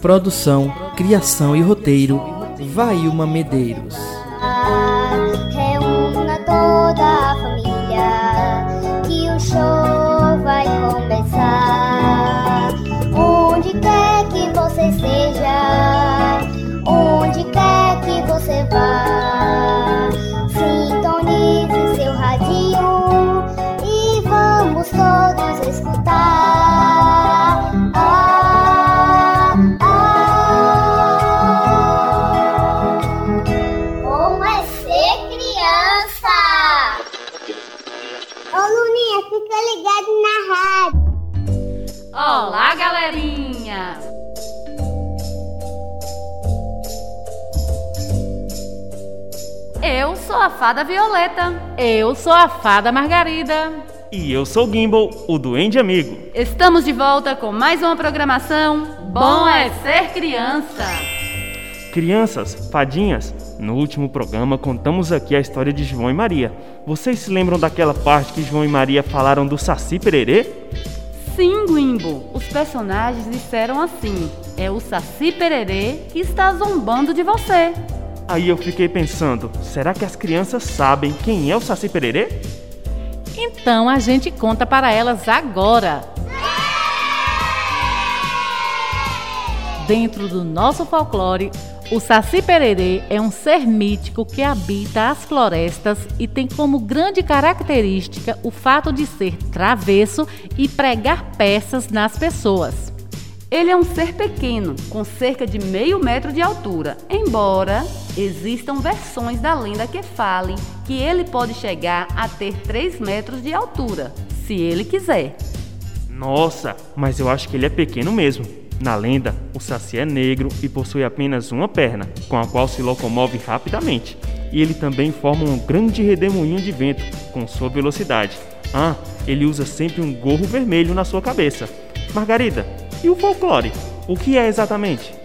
Produção, criação e roteiro, Vailma Medeiros. Fada Violeta. Eu sou a fada Margarida. E eu sou o Gimbal, o Duende Amigo. Estamos de volta com mais uma programação. Bom é ser criança! Crianças, fadinhas, no último programa contamos aqui a história de João e Maria. Vocês se lembram daquela parte que João e Maria falaram do Saci Pererê? Sim, Guimbo, os personagens disseram assim: é o Saci Pererê que está zombando de você. Aí eu fiquei pensando, será que as crianças sabem quem é o Saci Pererê? Então a gente conta para elas agora. Dentro do nosso folclore, o Saci Pererê é um ser mítico que habita as florestas e tem como grande característica o fato de ser travesso e pregar peças nas pessoas. Ele é um ser pequeno, com cerca de meio metro de altura, embora existam versões da lenda que falem que ele pode chegar a ter 3 metros de altura, se ele quiser. Nossa, mas eu acho que ele é pequeno mesmo. Na lenda, o Saci é negro e possui apenas uma perna, com a qual se locomove rapidamente. E ele também forma um grande redemoinho de vento com sua velocidade. Ah, ele usa sempre um gorro vermelho na sua cabeça. Margarida, e o folclore? O que é exatamente?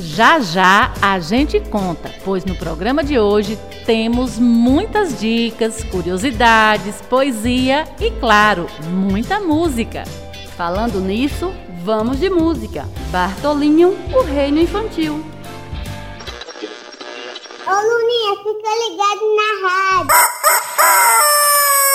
Já já a gente conta, pois no programa de hoje temos muitas dicas, curiosidades, poesia e, claro, muita música. Falando nisso, vamos de música. Bartolinho, o Reino Infantil. Ô Luninha, fica ligado na rádio.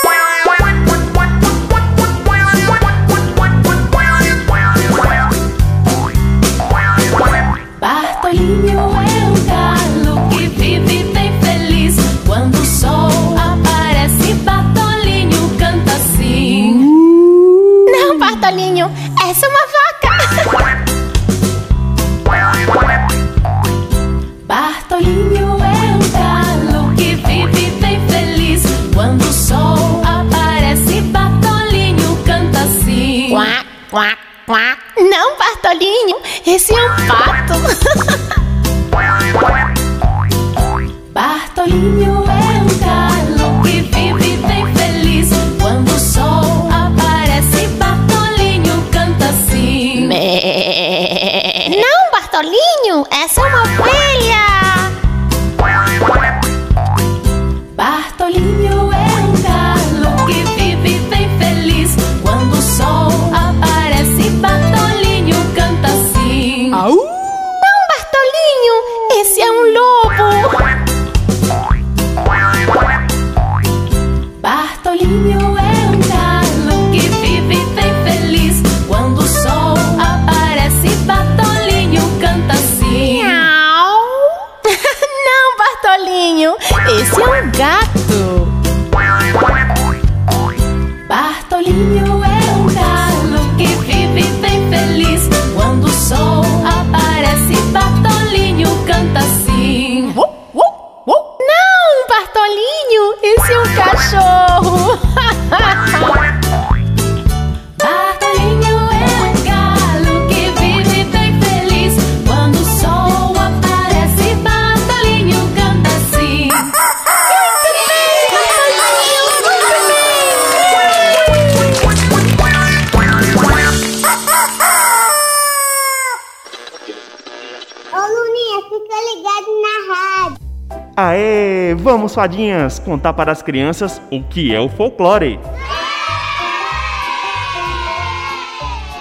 vamos fadinhas contar para as crianças o que é o folclore.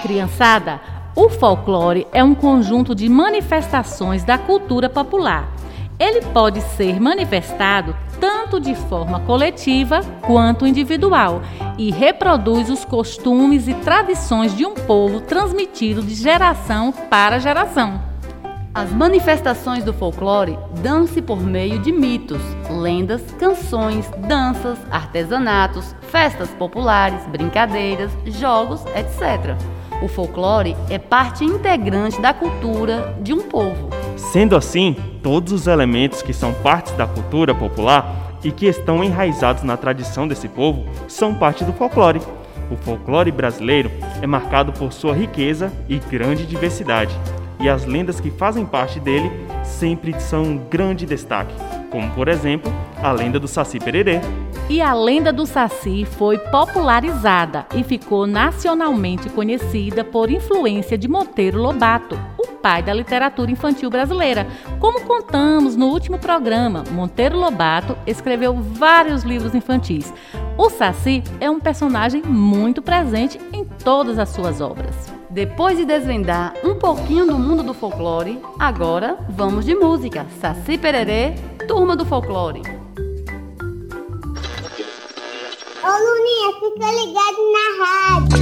Criançada, O folclore é um conjunto de manifestações da cultura popular. Ele pode ser manifestado tanto de forma coletiva quanto individual e reproduz os costumes e tradições de um povo transmitido de geração para geração. As manifestações do folclore dão-se por meio de mitos, lendas, canções, danças, artesanatos, festas populares, brincadeiras, jogos, etc. O folclore é parte integrante da cultura de um povo. Sendo assim, todos os elementos que são partes da cultura popular e que estão enraizados na tradição desse povo são parte do folclore. O folclore brasileiro é marcado por sua riqueza e grande diversidade, e as lendas que fazem parte dele sempre são um grande destaque, como por exemplo a lenda do Saci Pererê, e a lenda do Saci foi popularizada e ficou nacionalmente conhecida por influência de Monteiro Lobato, o pai da literatura infantil brasileira. Como contamos no último programa, Monteiro Lobato escreveu vários livros infantis. O Saci é um personagem muito presente em todas as suas obras. Depois de desvendar um pouquinho do mundo do folclore, agora vamos de música. Saci Pererê, Turma do Folclore. Ô Luninha, fica ligado na rádio.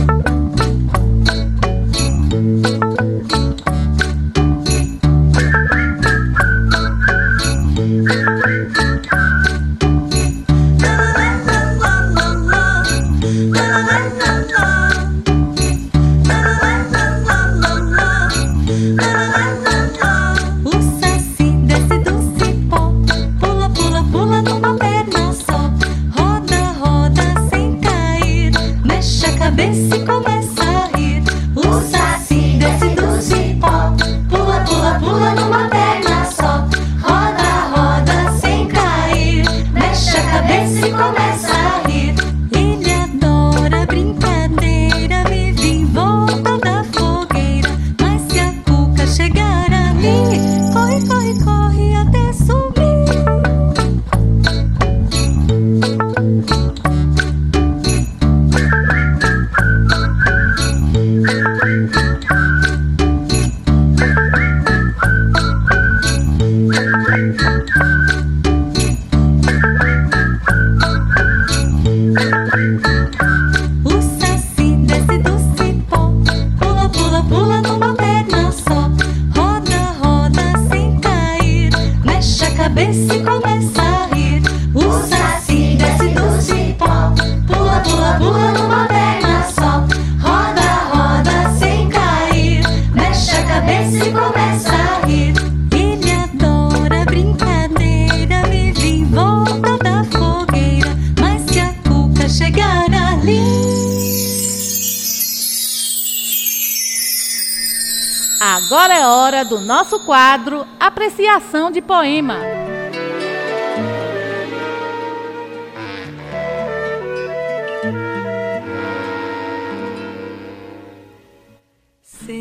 Agora é hora do nosso quadro Apreciação de Poema.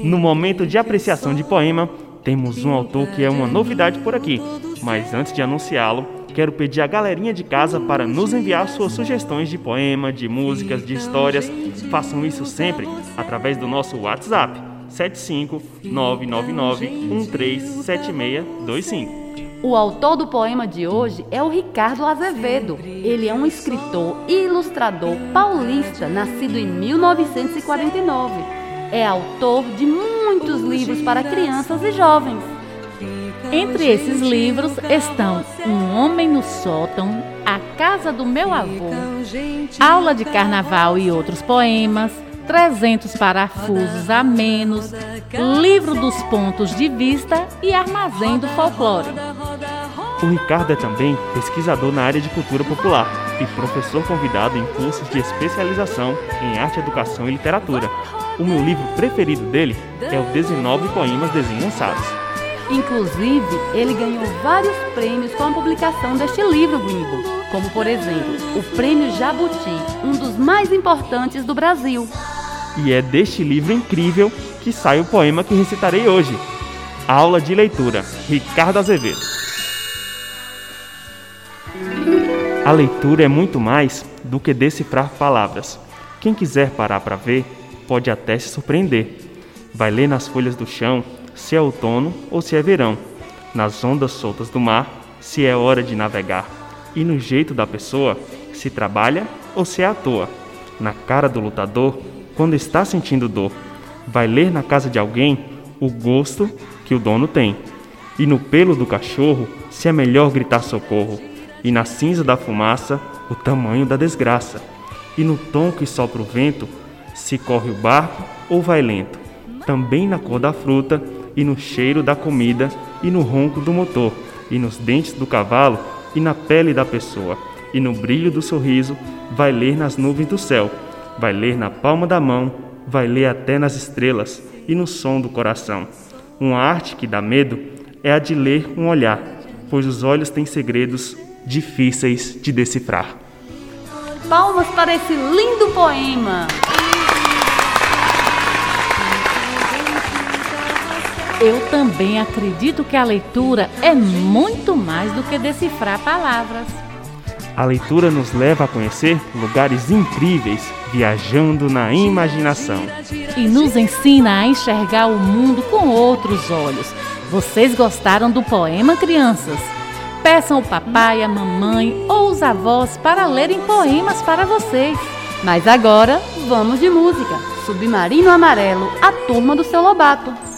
No momento de apreciação de poema, temos um autor que é uma novidade por aqui. Mas antes de anunciá-lo, quero pedir à galerinha de casa para nos enviar suas sugestões de poema, de músicas, de histórias. Façam isso sempre através do nosso WhatsApp 75999137625. O autor do poema de hoje é o Ricardo Azevedo. Ele é um escritor e ilustrador paulista, nascido em 1949. É autor de muitos livros para crianças e jovens. Entre esses livros estão Um Homem no Sótão, A Casa do Meu Avô, Aula de Carnaval e outros poemas, 300 parafusos a menos, livro dos pontos de vista e armazém do folclore. O Ricardo é também pesquisador na área de cultura popular e professor convidado em cursos de especialização em arte, educação e literatura. O meu livro preferido dele é o 19 Poemas Desengonçados. Inclusive, ele ganhou vários prêmios com a publicação deste livro, Grimbo, como por exemplo, o Prêmio Jabuti, um dos mais importantes do Brasil. E é deste livro incrível que sai o poema que recitarei hoje. Aula de leitura, Ricardo Azevedo. A leitura é muito mais do que decifrar palavras. Quem quiser parar para ver, pode até se surpreender. Vai ler nas folhas do chão se é outono ou se é verão, nas ondas soltas do mar se é hora de navegar, e no jeito da pessoa se trabalha ou se é à toa, na cara do lutador quando está sentindo dor. Vai ler na casa de alguém o gosto que o dono tem, e no pelo do cachorro se é melhor gritar socorro, e na cinza da fumaça o tamanho da desgraça, e no tom que sopra o vento se corre o barco ou vai lento, também na cor da fruta e no cheiro da comida e no ronco do motor, e nos dentes do cavalo e na pele da pessoa, e no brilho do sorriso, vai ler nas nuvens do céu, vai ler na palma da mão, vai ler até nas estrelas e no som do coração. Uma arte que dá medo é a de ler um olhar, pois os olhos têm segredos difíceis de decifrar. Palmas para esse lindo poema! Eu também acredito que a leitura é muito mais do que decifrar palavras. A leitura nos leva a conhecer lugares incríveis, viajando na imaginação. E nos ensina a enxergar o mundo com outros olhos. Vocês gostaram do poema, crianças? Peçam o papai, a mamãe ou os avós para lerem poemas para vocês. Mas agora vamos de música. Submarino Amarelo, a turma do seu Lobato.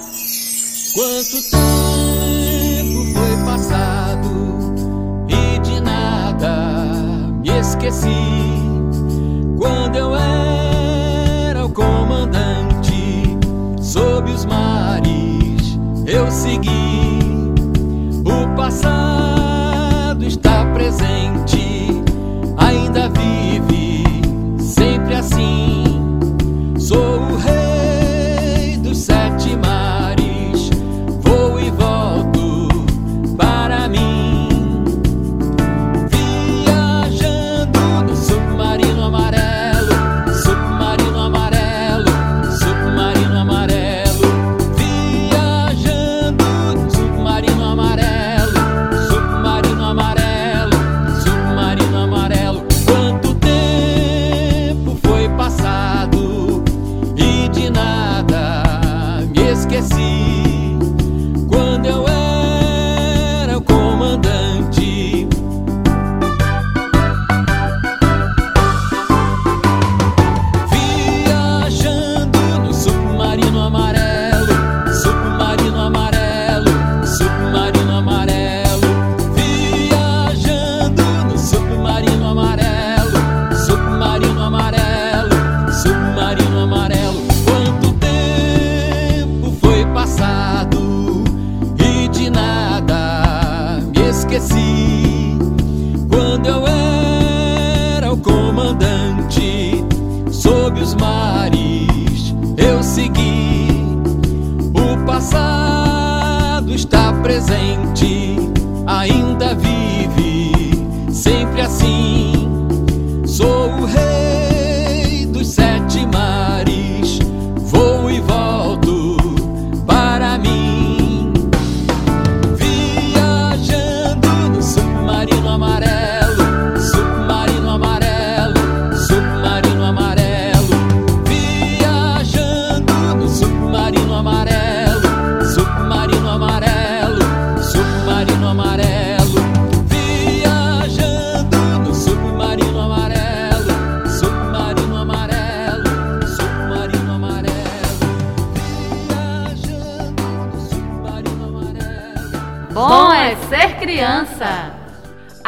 Quanto tempo foi passado e de nada me esqueci. Quando eu era o comandante sob os mares, eu segui. O passado está presente, ainda vive, sempre assim. Sou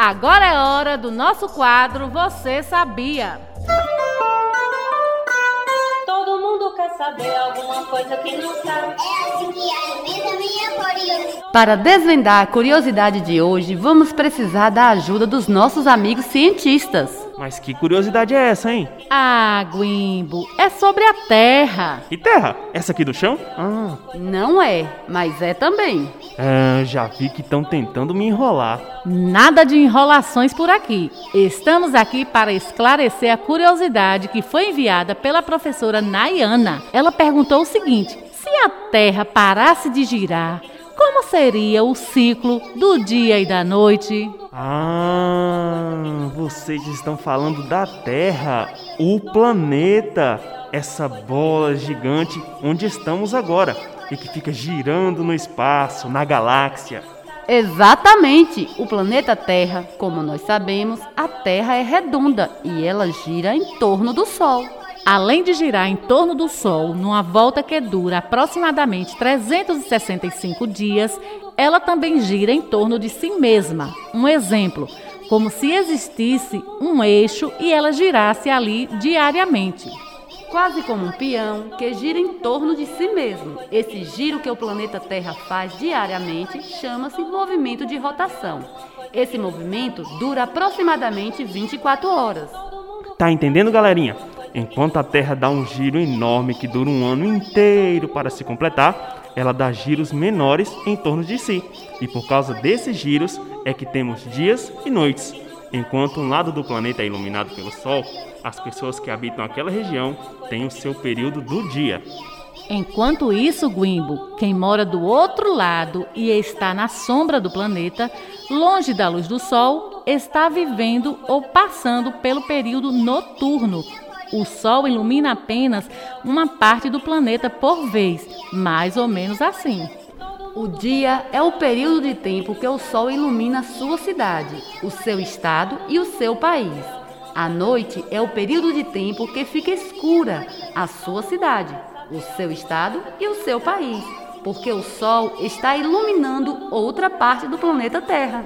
Agora é hora do nosso quadro Você Sabia? Todo mundo quer saber alguma coisa que não sabe. É assim que alimenta minha curiosidade. Para desvendar a curiosidade de hoje, vamos precisar da ajuda dos nossos amigos cientistas. Mas que curiosidade é essa, hein? Ah, Guimbo, é sobre a Terra. E terra? Essa aqui do chão? Ah, Não é, mas é também. é, já vi que estão tentando me enrolar. Nada de enrolações por aqui. Estamos aqui para esclarecer a curiosidade que foi enviada pela professora Nayana. Ela perguntou o seguinte: se a Terra parasse de girar, seria o ciclo do dia e da noite? Ah, vocês estão falando da Terra, o planeta, essa bola gigante onde estamos agora e que fica girando no espaço, na galáxia. Exatamente! O planeta Terra, como nós sabemos, a Terra é redonda e ela gira em torno do Sol. Além de girar em torno do Sol numa volta que dura aproximadamente 365 dias, ela também gira em torno de si mesma. Um exemplo, como se existisse um eixo e ela girasse ali diariamente. Quase como um peão que gira em torno de si mesmo. Esse giro que o planeta Terra faz diariamente chama-se movimento de rotação. Esse movimento dura aproximadamente 24 horas. Tá entendendo, galerinha? Enquanto a Terra dá um giro enorme que dura um ano inteiro para se completar, ela dá giros menores em torno de si. E por causa desses giros é que temos dias e noites. Enquanto um lado do planeta é iluminado pelo Sol, as pessoas que habitam aquela região têm o seu período do dia. Enquanto isso, Guimbo, quem mora do outro lado e está na sombra do planeta, longe da luz do Sol, está vivendo ou passando pelo período noturno. O Sol ilumina apenas uma parte do planeta por vez, mais ou menos assim. O dia é o período de tempo que o Sol ilumina sua cidade, o seu estado e o seu país. A noite é o período de tempo que fica escura a sua cidade, o seu estado e o seu país, porque o Sol está iluminando outra parte do planeta Terra.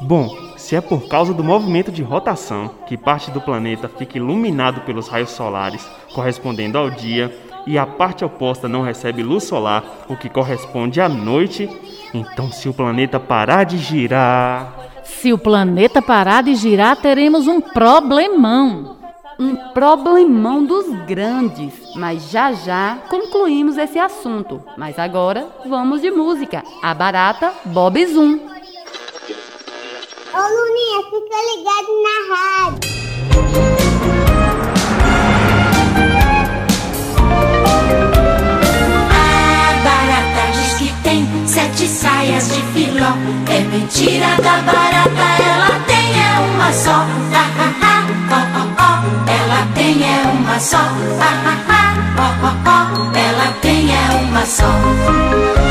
Bom, se é por causa do movimento de rotação que parte do planeta fica iluminado pelos raios solares, correspondendo ao dia, e a parte oposta não recebe luz solar, o que corresponde à noite, então se o planeta parar de girar. Se o planeta parar de girar, teremos um problemão. Um problemão dos grandes, mas já já concluímos esse assunto. Mas agora vamos de música. A barata Bob Zoom. Ô Luninha, fica ligado na rádio. A barata diz que tem sete saias de filó. É mentira da barata, ela tem é uma só. Ha, ha, ha, ó, ó, ó. Ela tem é uma só. Ha, ha, ha, ó, ó, ó. Ela tem é uma só.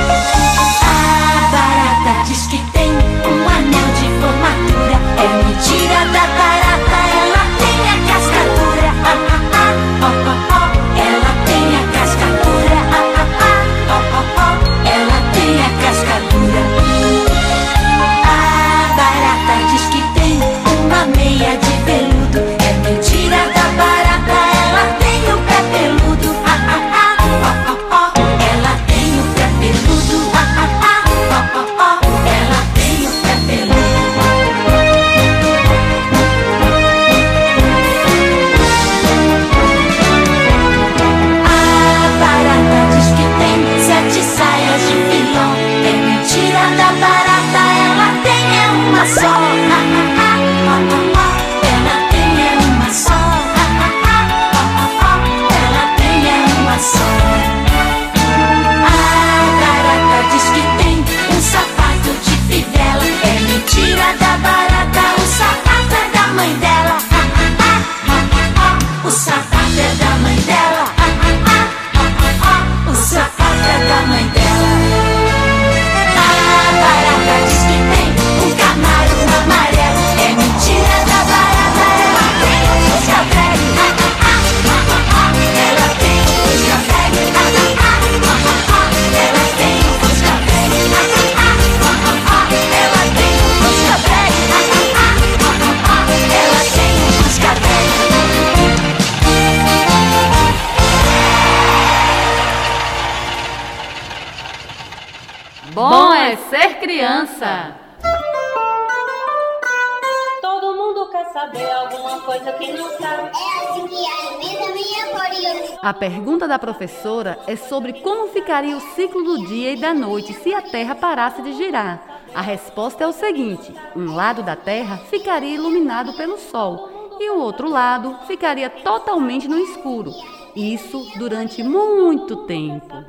Saber alguma coisa que não sabe. É assim que alimenta minha curiosidade. A pergunta da professora é sobre como ficaria o ciclo do dia e da noite se a Terra parasse de girar. A resposta é o seguinte: um lado da Terra ficaria iluminado pelo Sol e o outro lado ficaria totalmente no escuro. Isso durante muito tempo.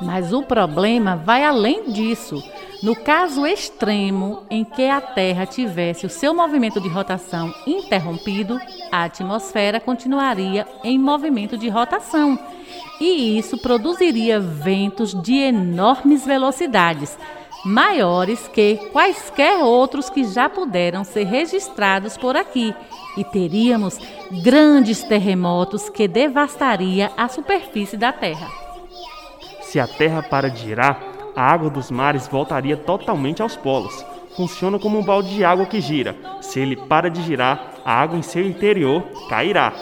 Mas o problema vai além disso. No caso extremo em que a Terra tivesse o seu movimento de rotação interrompido, a atmosfera continuaria em movimento de rotação. E isso produziria ventos de enormes velocidades, maiores que quaisquer outros que já puderam ser registrados por aqui, e teríamos grandes terremotos que devastaria a superfície da Terra. Se a Terra para de girar, a água dos mares voltaria totalmente aos polos. Funciona como um balde de água que gira. Se ele para de girar, a água em seu interior cairá.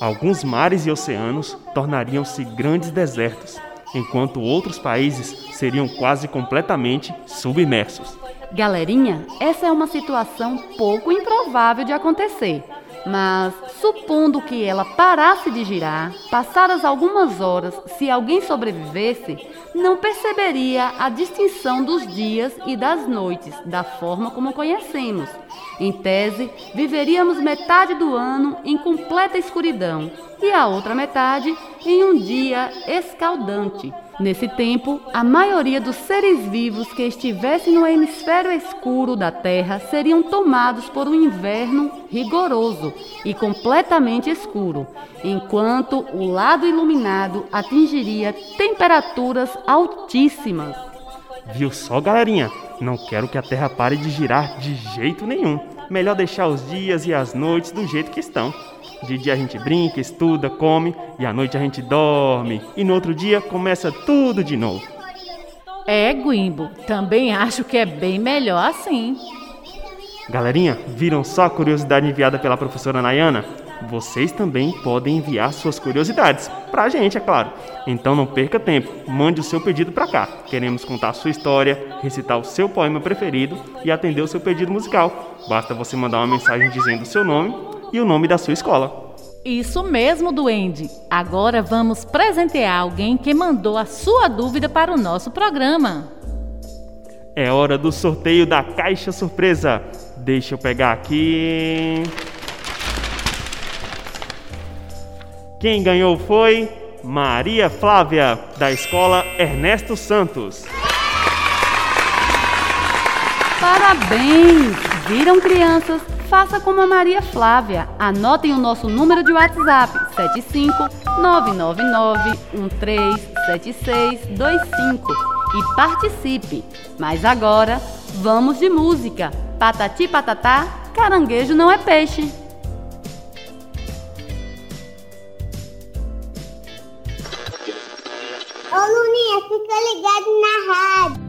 Alguns mares e oceanos tornariam-se grandes desertos, enquanto outros países seriam quase completamente submersos. Galerinha, essa é uma situação pouco improvável de acontecer. Mas, supondo que ela parasse de girar, passadas algumas horas, se alguém sobrevivesse, não perceberia a distinção dos dias e das noites, da forma como conhecemos. Em tese, viveríamos metade do ano em completa escuridão e a outra metade em um dia escaldante. Nesse tempo, a maioria dos seres vivos que estivessem no hemisfério escuro da Terra seriam tomados por um inverno rigoroso e completamente escuro, enquanto o lado iluminado atingiria temperaturas altíssimas. Viu só, galerinha? Não quero que a Terra pare de girar de jeito nenhum. Melhor deixar os dias e as noites do jeito que estão. De dia a gente brinca, estuda, come e à noite a gente dorme. E no outro dia começa tudo de novo. É, Guimbo, também acho que é bem melhor assim. Galerinha, viram só a curiosidade enviada pela professora Nayana? Vocês também podem enviar suas curiosidades pra gente, é claro. Então não perca tempo, mande o seu pedido pra cá. Queremos contar a sua história, recitar o seu poema preferido e atender o seu pedido musical. Basta você mandar uma mensagem dizendo o seu nome e o nome da sua escola. Isso mesmo, Duende. Agora vamos presentear alguém que mandou a sua dúvida para o nosso programa. É hora do sorteio da caixa surpresa. Deixa eu pegar aqui. Quem ganhou foi Maria Flávia, da escola Ernesto Santos. Parabéns! Viram, crianças? Faça como a Maria Flávia. Anotem o nosso número de WhatsApp: 75999137625 e participe. Mas agora, vamos de música. Patati patatá, caranguejo não é peixe. Ô Luninha, fica ligado na rádio.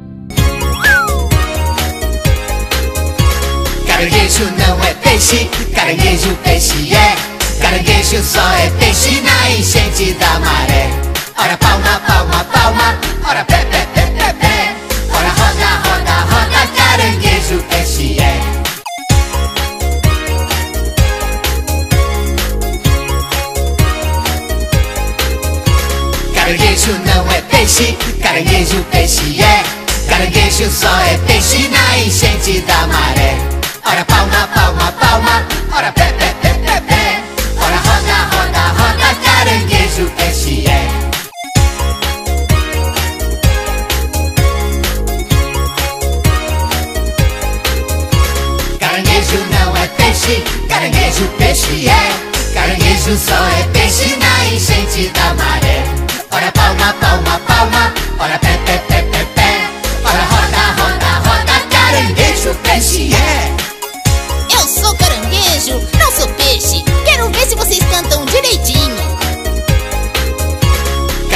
Caranguejo não é peixe, caranguejo peixe é. Caranguejo só é peixe na enchente da maré. Ora palma, palma, palma, ora pé, pé.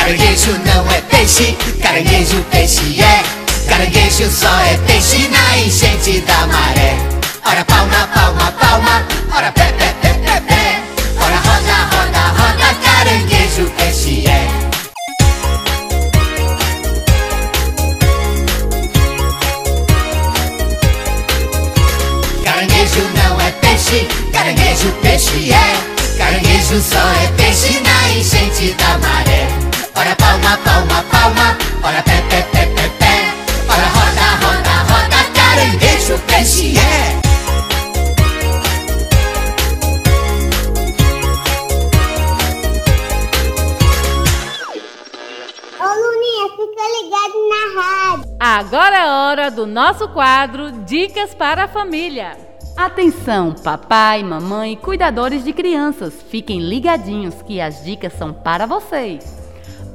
Caranguejo não é peixe, caranguejo peixe é. Caranguejo só é peixe na enchente da maré. Ora palma, palma, palma, ora pé, pé, pé, pé, pé. Ora roda, roda, roda, caranguejo peixe é. Caranguejo não é peixe, caranguejo peixe é. Caranguejo só é peixe na enchente da maré. Ora palma, palma, palma, ora pé, pé, pé, pé, pé. Ora roda, roda, roda, caranguejo peixe é. Ô Luninha, Agora é hora do nosso quadro Dicas para a Família. Atenção, papai, mamãe, cuidadores de crianças, fiquem ligadinhos que as dicas são para vocês.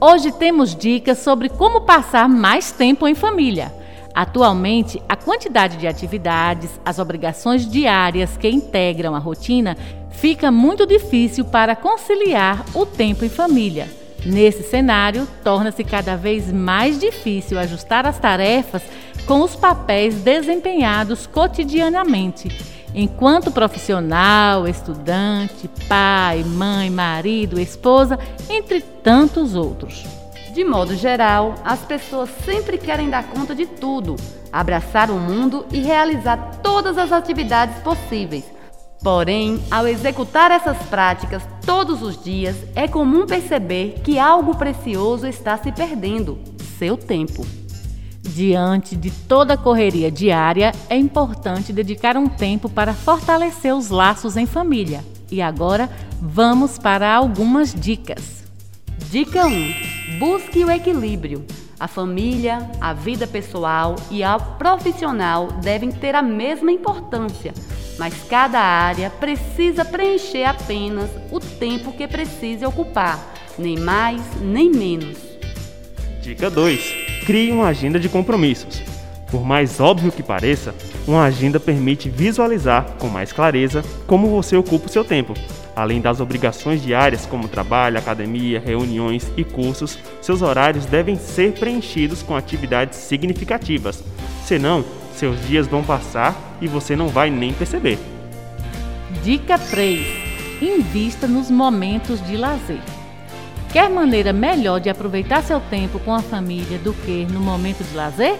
Hoje temos dicas sobre como passar mais tempo em família. Atualmente, a quantidade de atividades, as obrigações diárias que integram a rotina, fica muito difícil para conciliar o tempo em família. Nesse cenário, torna-se cada vez mais difícil ajustar as tarefas com os papéis desempenhados cotidianamente, enquanto profissional, estudante, pai, mãe, marido, esposa, entre tantos outros. De modo geral, as pessoas sempre querem dar conta de tudo, abraçar o mundo e realizar todas as atividades possíveis. Porém, ao executar essas práticas todos os dias, é comum perceber que algo precioso está se perdendo: seu tempo. Diante de toda a correria diária, é importante dedicar um tempo para fortalecer os laços em família. E agora, vamos para algumas dicas. Dica 1: Busque o equilíbrio. A família, a vida pessoal e a profissional devem ter a mesma importância, mas cada área precisa preencher apenas o tempo que precise ocupar, nem mais nem menos. Dica 2: Crie uma agenda de compromissos. Por mais óbvio que pareça, uma agenda permite visualizar com mais clareza como você ocupa o seu tempo. Além das obrigações diárias como trabalho, academia, reuniões e cursos, seus horários devem ser preenchidos com atividades significativas. Senão, seus dias vão passar e você não vai nem perceber. Dica 3: Invista nos momentos de lazer. Quer maneira melhor de aproveitar seu tempo com a família do que no momento de lazer?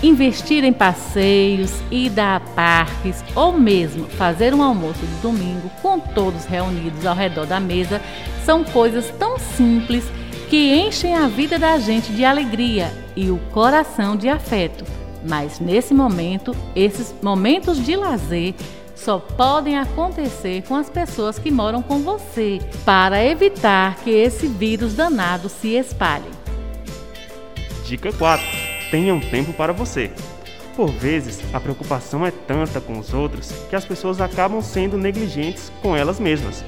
Investir em passeios, ida a parques ou mesmo fazer um almoço de domingo com todos reunidos ao redor da mesa são coisas tão simples que enchem a vida da gente de alegria e o coração de afeto. Mas nesse momento, esses momentos de lazer só podem acontecer com as pessoas que moram com você, para evitar que esse vírus danado se espalhe. Dica 4: Tenha um tempo para você. Por vezes, a preocupação é tanta com os outros que as pessoas acabam sendo negligentes com elas mesmas.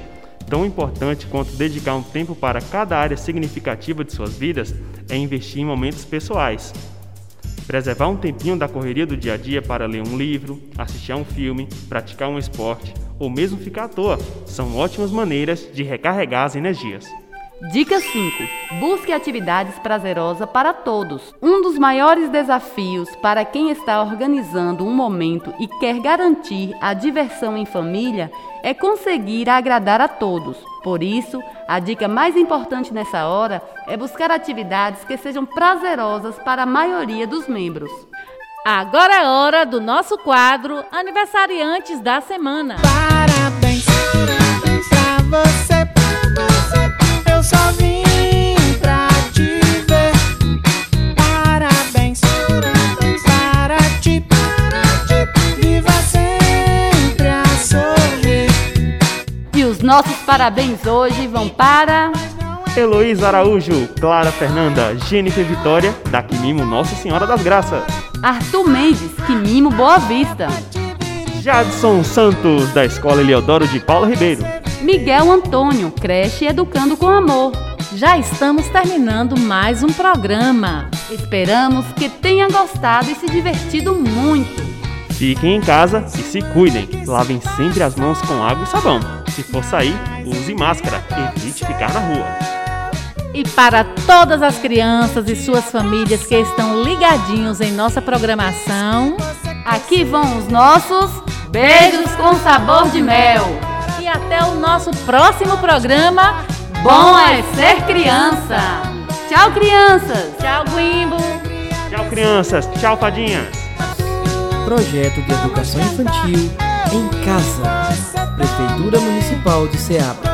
Tão importante quanto dedicar um tempo para cada área significativa de suas vidas é investir em momentos pessoais, Preservar um tempinho da correria do dia a dia para ler um livro, assistir a um filme, praticar um esporte ou mesmo ficar à toa são ótimas maneiras de recarregar as energias. Dica 5. Busque atividades prazerosas para todos. Um dos maiores desafios para quem está organizando um momento e quer garantir a diversão em família é conseguir agradar a todos. Por isso, a dica mais importante nessa hora é buscar atividades que sejam prazerosas para a maioria dos membros. Agora é hora do nosso quadro Aniversariantes da Semana. Parabéns pra você, nossos parabéns hoje vão para. Heloísa Araújo, Clara Fernanda, Jennifer Vitória, da Quimimo Nossa Senhora das Graças. Arthur Mendes, Quimimo Boa Vista. Jadson Santos, da Escola Eliodoro de Paula Ribeiro. Miguel Antônio, creche Educando com Amor. Já estamos terminando mais um programa. Esperamos que tenha gostado e se divertido muito. Fiquem em casa e se cuidem. Lavem sempre as mãos com água e sabão. Se for sair, use máscara. Evite ficar na rua. E para todas as crianças e suas famílias que estão ligadinhos em nossa programação, Aqui vão os nossos beijos com sabor de mel. e até o nosso próximo programa. Bom é ser criança. Tchau, crianças. Tchau, Guimbo! Tchau, crianças. Tchau, fadinhas. Projeto de Educação Infantil em Casa. Prefeitura Municipal de Ceabra.